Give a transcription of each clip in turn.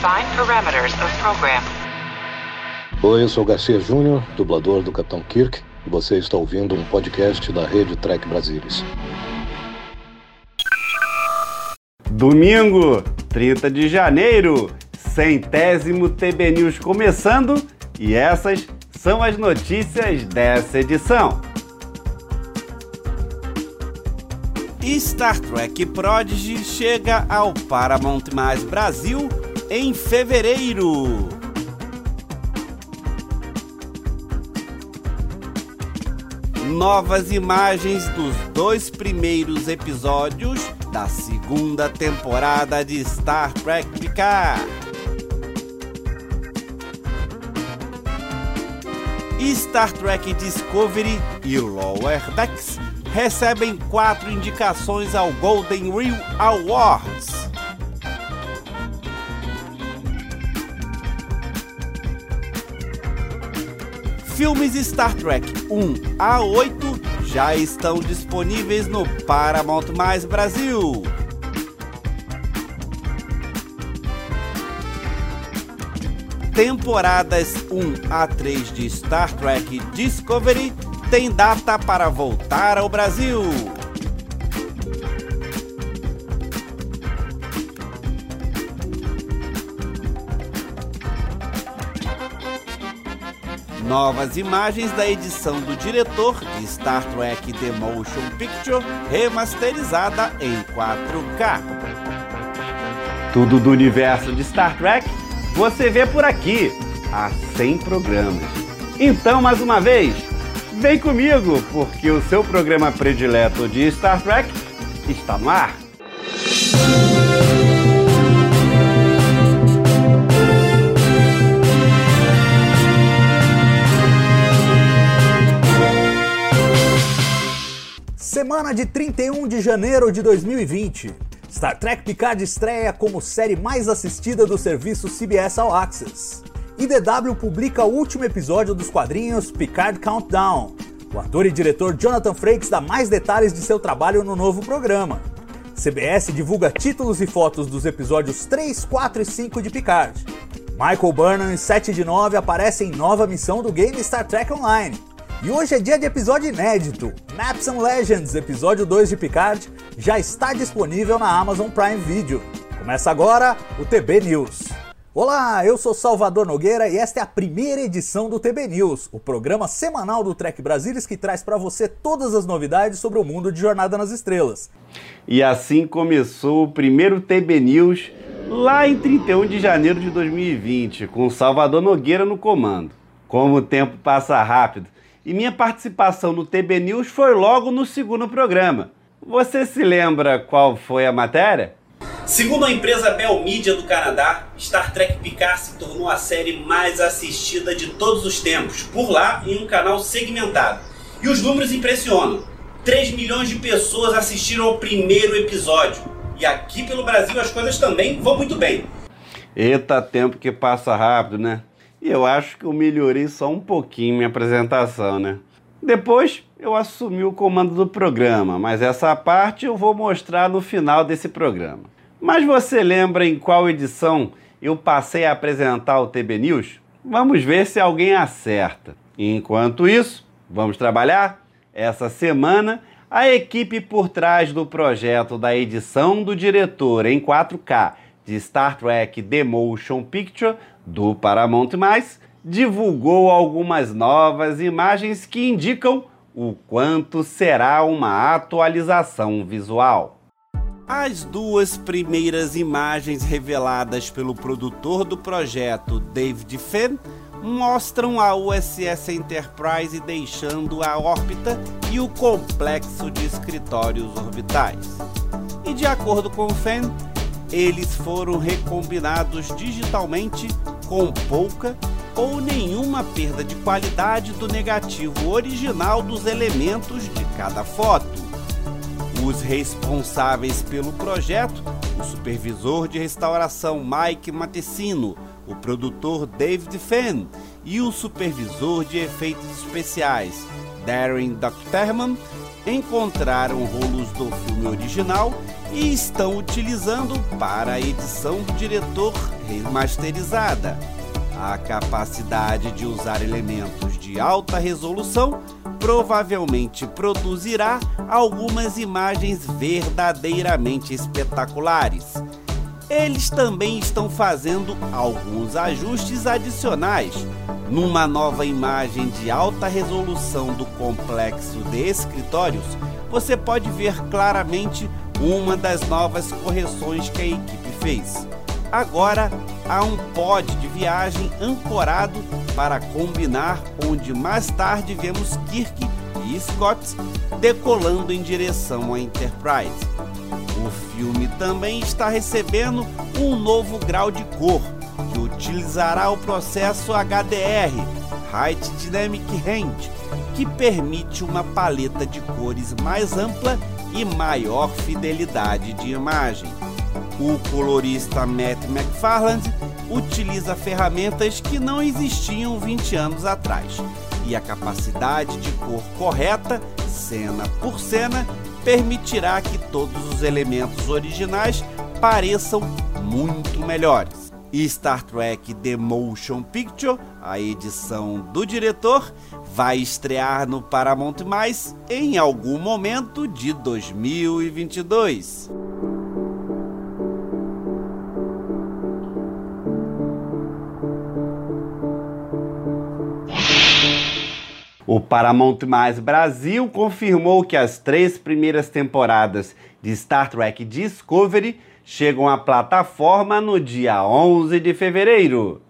Define parameters of program. Oi, eu sou Garcia Júnior, dublador do Capitão Kirk, e você está ouvindo um podcast da rede Trek Brasilis. Domingo, 30 de janeiro, centésimo TB News começando e essas são as notícias dessa edição. Star Trek Prodigy chega ao Paramount Mais Brasil em fevereiro. Novas imagens dos dois primeiros episódios da segunda temporada de Star Trek Picard. Star Trek Discovery e Lower Decks recebem quatro indicações ao Golden Reel Awards. Filmes Star Trek 1 a 8 já estão disponíveis no Paramount Mais Brasil. Temporadas 1 a 3 de Star Trek Discovery tem data para voltar ao Brasil. Novas imagens da edição do diretor de Star Trek The Motion Picture remasterizada em 4K. Tudo do universo de Star Trek você vê por aqui há 100 programas. Então, mais uma vez, vem comigo, porque o seu programa predileto de Star Trek está no ar. Semana de 31 de janeiro de 2020. Star Trek Picard estreia como série mais assistida do serviço CBS All Access. IDW publica o último episódio dos quadrinhos Picard Countdown. O ator e diretor Jonathan Frakes dá mais detalhes de seu trabalho no novo programa. CBS divulga títulos e fotos dos episódios 3, 4 e 5 de Picard. Michael Burnham e 7 de 9 aparecem em nova missão do game Star Trek Online. E hoje é dia de episódio inédito. Maps and Legends, episódio 2 de Picard, já está disponível na Amazon Prime Video. Começa agora o TB News. Olá, eu sou Salvador Nogueira e esta é a primeira edição do TB News, o programa semanal do Trek Brasilis que traz para você todas as novidades sobre o mundo de Jornada nas Estrelas. E assim começou o primeiro TB News lá em 31 de janeiro de 2020, com Salvador Nogueira no comando. Como o tempo passa rápido, e minha participação no TB News foi logo no segundo programa. Você se lembra qual foi a matéria? Segundo a empresa Bell Media do Canadá, Star Trek Picard se tornou a série mais assistida de todos os tempos, por lá em um canal segmentado. E os números impressionam. 3 milhões de pessoas assistiram ao primeiro episódio. E aqui pelo Brasil as coisas também vão muito bem. Eita, tempo que passa rápido, né? E eu acho que eu melhorei só um pouquinho minha apresentação, né? Depois eu assumi o comando do programa, mas essa parte eu vou mostrar no final desse programa. Mas você lembra em qual edição eu passei a apresentar o TB News? Vamos ver se alguém acerta. Enquanto isso, vamos trabalhar? Essa semana, a equipe por trás do projeto da edição do diretor em 4K de Star Trek The Motion Picture do Paramount+, divulgou algumas novas imagens que indicam o quanto será uma atualização visual. As duas primeiras imagens reveladas pelo produtor do projeto, David Fenn, mostram a USS Enterprise deixando a órbita e o complexo de escritórios orbitais. E de acordo com Fenn, eles foram recombinados digitalmente com pouca ou nenhuma perda de qualidade do negativo original dos elementos de cada foto. Os responsáveis pelo projeto, o supervisor de restauração Mike Matessino, o produtor David Fenn e o supervisor de efeitos especiais Darren Duckterman encontraram rolos do filme original e estão utilizando para a edição do diretor remasterizada. A capacidade de usar elementos de alta resolução provavelmente produzirá algumas imagens verdadeiramente espetaculares. Eles também estão fazendo alguns ajustes adicionais. Numa nova imagem de alta resolução do complexo de escritórios, você pode ver claramente uma das novas correções que a equipe fez. Agora há um pod de viagem ancorado para combinar onde mais tarde vemos Kirk e Scott decolando em direção à Enterprise. Também está recebendo um novo grau de cor, que utilizará o processo HDR, Height Dynamic Range, que permite uma paleta de cores mais ampla e maior fidelidade de imagem. O colorista Matt McFarland utiliza ferramentas que não existiam 20 anos atrás, e a capacidade de cor correta, cena por cena, permitirá que todos os elementos originais pareçam muito melhores. Star Trek The Motion Picture, a edição do diretor, vai estrear no Paramount Mais em algum momento de 2022. O Paramount Mais Brasil confirmou que as três primeiras temporadas de Star Trek Discovery chegam à plataforma no dia 11 de fevereiro.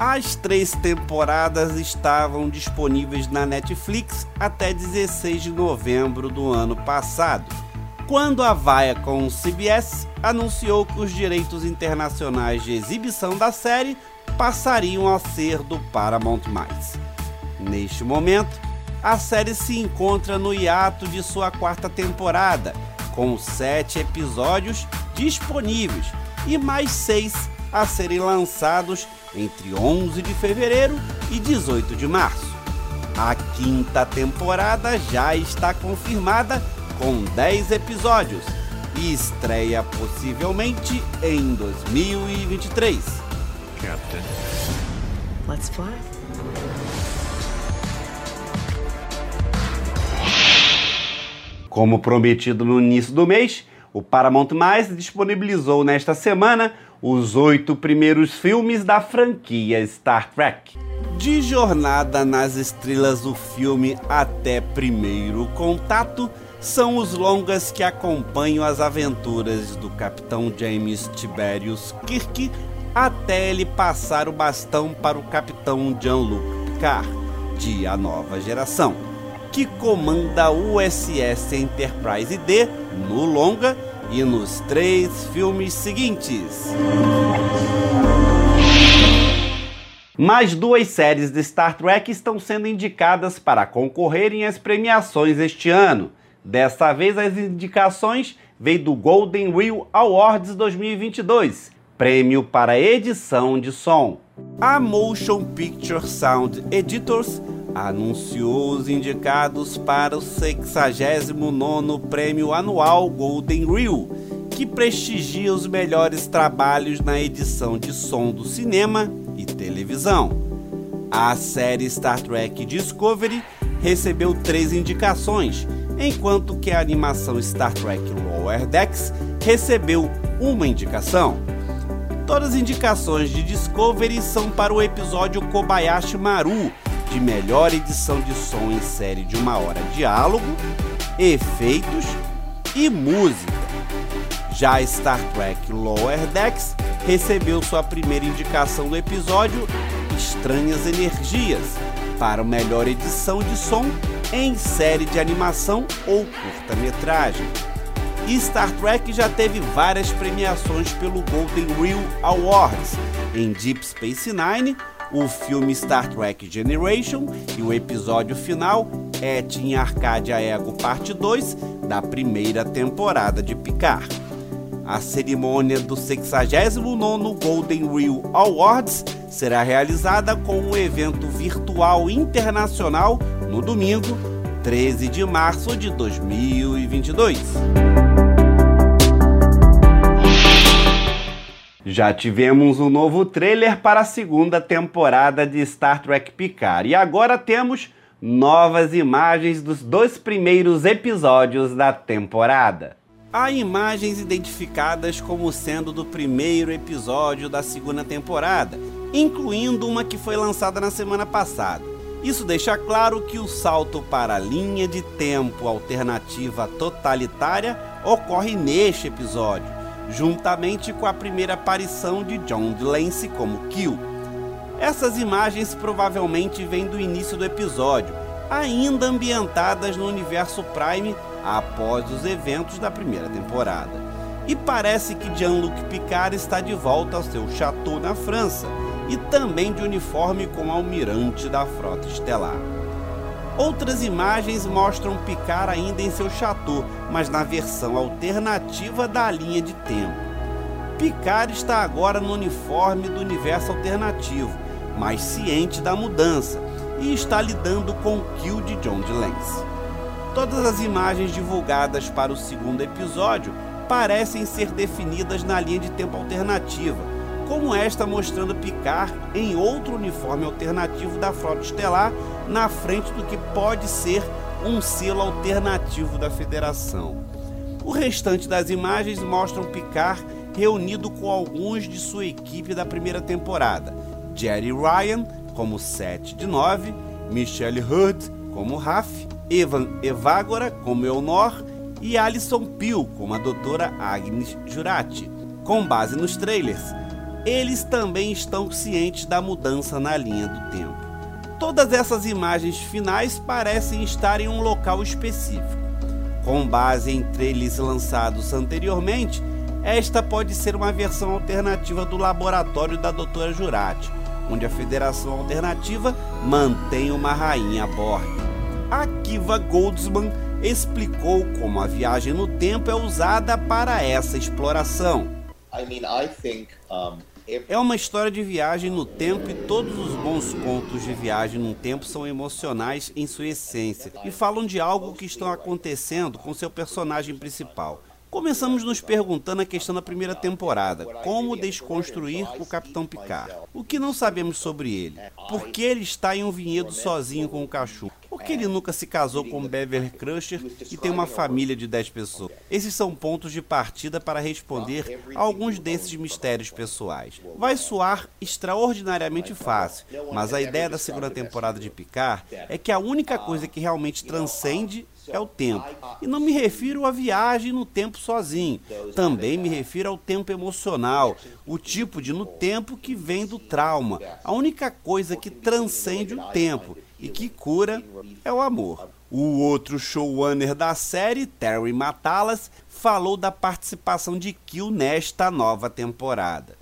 As três temporadas estavam disponíveis na Netflix até 16 de novembro do ano passado, quando a Viacom CBS anunciou que os direitos internacionais de exibição da série passariam a ser do Paramount+. Neste momento, a série se encontra no hiato de sua quarta temporada, com sete episódios disponíveis e mais seis a serem lançados entre 11 de fevereiro e 18 de março. A quinta temporada já está confirmada com 10 episódios e estreia possivelmente em 2023. Captain. Let's fly. Como prometido no início do mês, o Paramount Mais disponibilizou nesta semana os oito primeiros filmes da franquia Star Trek. De Jornada nas Estrelas, o filme Até Primeiro Contato são os longas que acompanham as aventuras do Capitão James Tiberius Kirk até ele passar o bastão para o Capitão Jean-Luc Picard, de A Nova Geração que comanda o USS Enterprise D no longa e nos três filmes seguintes. Mais duas séries de Star Trek estão sendo indicadas para concorrerem às premiações este ano. Dessa vez, as indicações veio do Golden Wheel Awards 2022, prêmio para edição de som. A Motion Picture Sound Editors anunciou os indicados para o 69º Prêmio Anual Golden Reel, que prestigia os melhores trabalhos na edição de som do cinema e televisão. A série Star Trek Discovery recebeu três indicações, enquanto que a animação Star Trek Lower Decks recebeu uma indicação. Todas as indicações de Discovery são para o episódio Kobayashi Maru, de melhor edição de som em série de uma hora, diálogo, efeitos e música. Já Star Trek Lower Decks recebeu sua primeira indicação do episódio Estranhas Energias para melhor edição de som em série de animação ou curta-metragem. Star Trek já teve várias premiações pelo Golden Reel Awards em Deep Space Nine o filme Star Trek Generation e o episódio final é Team Arcadia Ego Parte 2 da primeira temporada de Picard. A cerimônia do 69º Golden Reel Awards será realizada com um evento virtual internacional no domingo, 13 de março de 2022. Já tivemos um novo trailer para a segunda temporada de Star Trek Picard e agora temos novas imagens dos dois primeiros episódios da temporada. Há imagens identificadas como sendo do primeiro episódio da segunda temporada, incluindo uma que foi lançada na semana passada. Isso deixa claro que o salto para a linha de tempo alternativa totalitária ocorre neste episódio, juntamente com a primeira aparição de John Delancey como Kill. Essas imagens provavelmente vêm do início do episódio, ainda ambientadas no universo Prime após os eventos da primeira temporada. E parece que Jean-Luc Picard está de volta ao seu chateau na França e também de uniforme como almirante da frota estelar. Outras imagens mostram Picard ainda em seu chateau, mas na versão alternativa da linha de tempo. Picard está agora no uniforme do universo alternativo, mas ciente da mudança, e está lidando com o kill de John DeLance. Todas as imagens divulgadas para o segundo episódio parecem ser definidas na linha de tempo alternativa, como esta mostrando Picard em outro uniforme alternativo da Frota Estelar na frente do que pode ser um selo alternativo da Federação. O restante das imagens mostram Picard reunido com alguns de sua equipe da primeira temporada: Jerry Ryan como 7 de 9, Michelle Hurd como Raf, Evan Evagora como Eonor e Alison Peel como a doutora Agnes Jurati. Com base nos trailers, eles também estão cientes da mudança na linha do tempo. Todas essas imagens finais parecem estar em um local específico. Com base em trailers lançados anteriormente, esta pode ser uma versão alternativa do laboratório da Doutora Jurati, onde a Federação Alternativa mantém uma rainha a bordo. A Kiva Goldsman explicou como a viagem no tempo é usada para essa exploração. I mean, I think, um... É uma história de viagem no tempo e todos os bons contos de viagem no tempo são emocionais em sua essência e falam de algo que está acontecendo com seu personagem principal. Começamos nos perguntando a questão da primeira temporada: como desconstruir o Capitão Picard? O que não sabemos sobre ele? Por que ele está em um vinhedo sozinho com o cachorro? Por que ele nunca se casou com Beverly Crusher e tem uma família de 10 pessoas? Esses são pontos de partida para responder a alguns desses mistérios pessoais. Vai soar extraordinariamente fácil, mas a ideia da segunda temporada de Picard é que a única coisa que realmente transcende é o tempo. E não me refiro à viagem no tempo sozinho. Também me refiro ao tempo emocional, o tipo de no tempo que vem do trauma. A única coisa que transcende o tempo e que cura é o amor. O outro showrunner da série, Terry Matalas, falou da participação de Kill nesta nova temporada.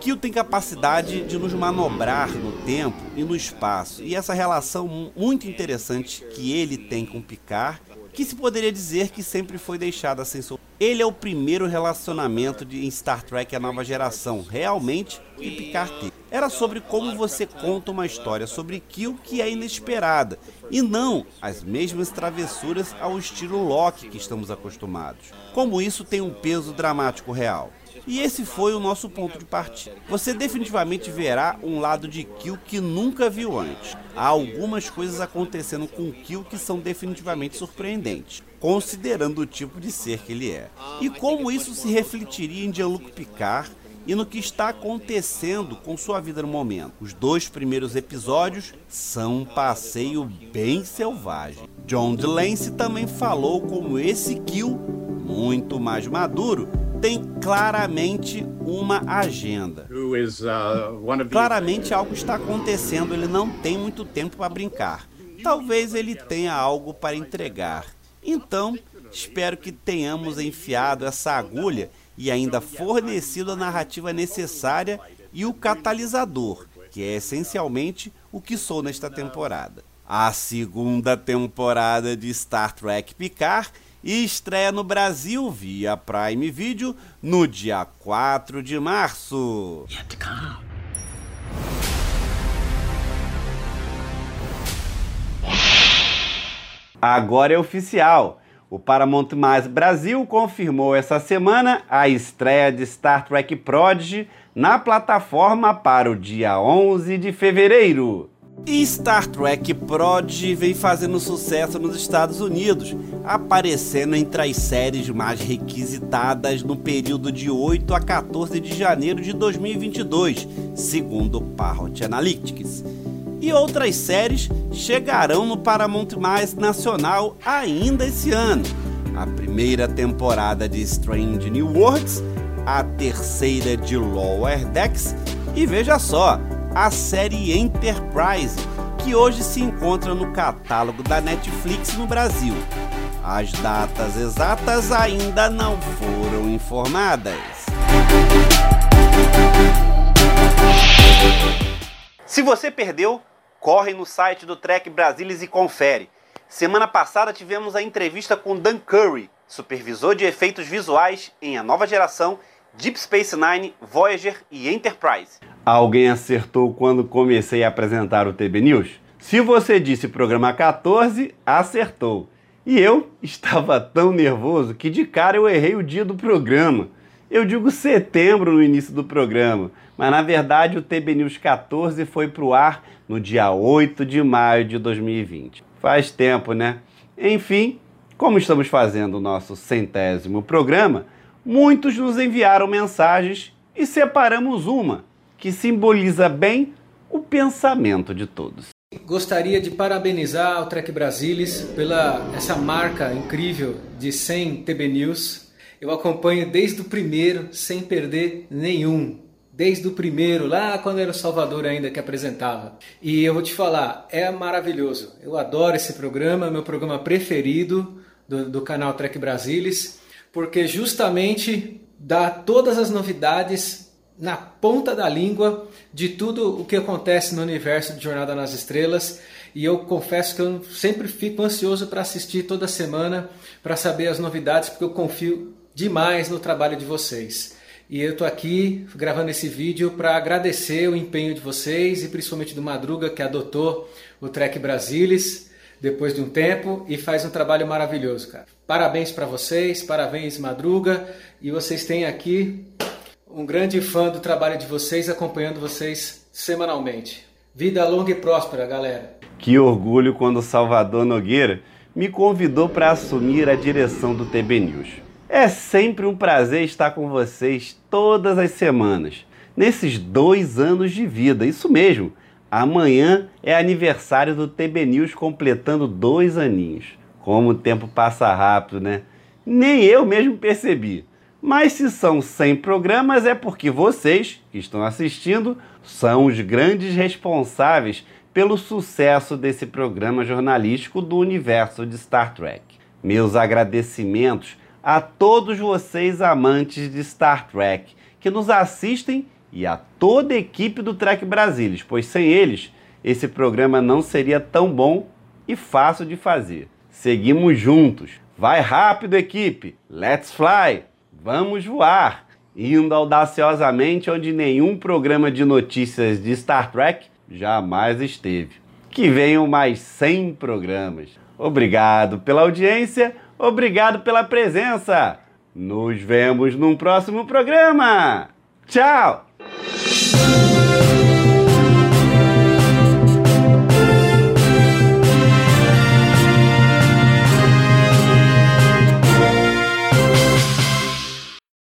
Kill tem capacidade de nos manobrar no tempo e no espaço, e essa relação muito interessante que ele tem com Picard, que se poderia dizer que sempre foi deixada sem solução. Ele é o primeiro relacionamento de, em Star Trek A Nova Geração, realmente, que Picard teve. Era sobre como você conta uma história sobre Kill que é inesperada, e não as mesmas travessuras ao estilo Loki que estamos acostumados. Como isso tem um peso dramático real. E esse foi o nosso ponto de partida. Você definitivamente verá um lado de Kill que nunca viu antes. Há algumas coisas acontecendo com Kill que são definitivamente surpreendentes, considerando o tipo de ser que ele é. E como isso se refletiria em Jean-Luc Picard e no que está acontecendo com sua vida no momento. Os dois primeiros episódios são um passeio bem selvagem. John DeLance também falou como esse Kill, muito mais maduro, tem claramente uma agenda. Uh, claramente algo está acontecendo, ele não tem muito tempo para brincar. Talvez ele tenha algo para entregar. Então, espero que tenhamos enfiado essa agulha e ainda fornecido a narrativa necessária e o catalisador, que é essencialmente o que sou nesta temporada. A segunda temporada de Star Trek Picard estreia no Brasil via Prime Video no dia 4 de março. Agora é oficial. O Paramount Mais Brasil confirmou essa semana a estreia de Star Trek Prodigy na plataforma para o dia 11 de fevereiro. E Star Trek Prodigy vem fazendo sucesso nos Estados Unidos, aparecendo entre as séries mais requisitadas no período de 8 a 14 de janeiro de 2022, segundo Parrot Analytics. E outras séries chegarão no Paramount Mais Nacional ainda esse ano. A primeira temporada de Strange New Worlds, a terceira de Lower Decks e veja só, a série Enterprise, que hoje se encontra no catálogo da Netflix no Brasil. As datas exatas ainda não foram informadas. Se você perdeu, corre no site do Trek Brasilis e confere. Semana passada tivemos a entrevista com Dan Curry, supervisor de efeitos visuais em A Nova Geração Deep Space Nine, Voyager e Enterprise. Alguém acertou quando comecei a apresentar o TB News? Se você disse programa 14, acertou. E eu estava tão nervoso que de cara eu errei o dia do programa. Eu digo setembro no início do programa, mas na verdade o TB News 14 foi para o ar no dia 8 de maio de 2020. Faz tempo, né? Enfim, como estamos fazendo o nosso centésimo programa, muitos nos enviaram mensagens e separamos uma que simboliza bem o pensamento de todos. Gostaria de parabenizar o Trek Brasilis pela essa marca incrível de 100 TB News. Eu acompanho desde o primeiro, sem perder nenhum. Desde o primeiro, lá quando era o Salvador ainda que apresentava. E eu vou te falar, é maravilhoso. Eu adoro esse programa, meu programa preferido do, do canal Trek Brasilis porque justamente dá todas as novidades na ponta da língua de tudo o que acontece no universo de Jornada nas Estrelas. E eu confesso que eu sempre fico ansioso para assistir toda semana, para saber as novidades, porque eu confio demais no trabalho de vocês. E eu estou aqui gravando esse vídeo para agradecer o empenho de vocês e principalmente do Madruga que adotou o Trek Brasilis depois de um tempo e faz um trabalho maravilhoso, cara. Parabéns para vocês, parabéns Madruga e vocês têm aqui um grande fã do trabalho de vocês acompanhando vocês semanalmente. Vida longa e próspera, galera. Que orgulho quando Salvador Nogueira me convidou para assumir a direção do TB News. É sempre um prazer estar com vocês todas as semanas, nesses dois anos de vida, isso mesmo Amanhã é aniversário do TB News completando dois aninhos. Como o tempo passa rápido, né? Nem eu mesmo percebi. Mas se são 100 programas é porque vocês, que estão assistindo, são os grandes responsáveis pelo sucesso desse programa jornalístico do universo de Star Trek. Meus agradecimentos a todos vocês amantes de Star Trek que nos assistem e a toda a equipe do Trek Brasilis, pois sem eles esse programa não seria tão bom e fácil de fazer. Seguimos juntos. Vai rápido, equipe! Let's fly! Vamos voar! Indo audaciosamente onde nenhum programa de notícias de Star Trek jamais esteve. Que venham mais 100 programas. Obrigado pela audiência, obrigado pela presença. Nos vemos num próximo programa. Tchau!